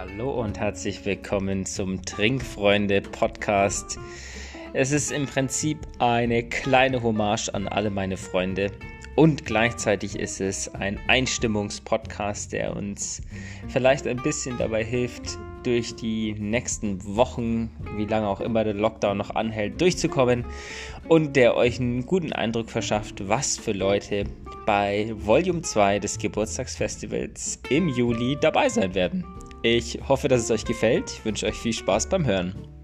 Hallo und herzlich willkommen zum Trinkfreunde Podcast. Es ist im Prinzip eine kleine Hommage an alle meine Freunde und gleichzeitig ist es ein Einstimmungspodcast, der uns vielleicht ein bisschen dabei hilft, durch die nächsten Wochen, wie lange auch immer der Lockdown noch anhält, durchzukommen und der euch einen guten Eindruck verschafft, was für Leute bei Volume 2 des Geburtstagsfestivals im Juli dabei sein werden. Ich hoffe, dass es euch gefällt. Ich wünsche euch viel Spaß beim Hören.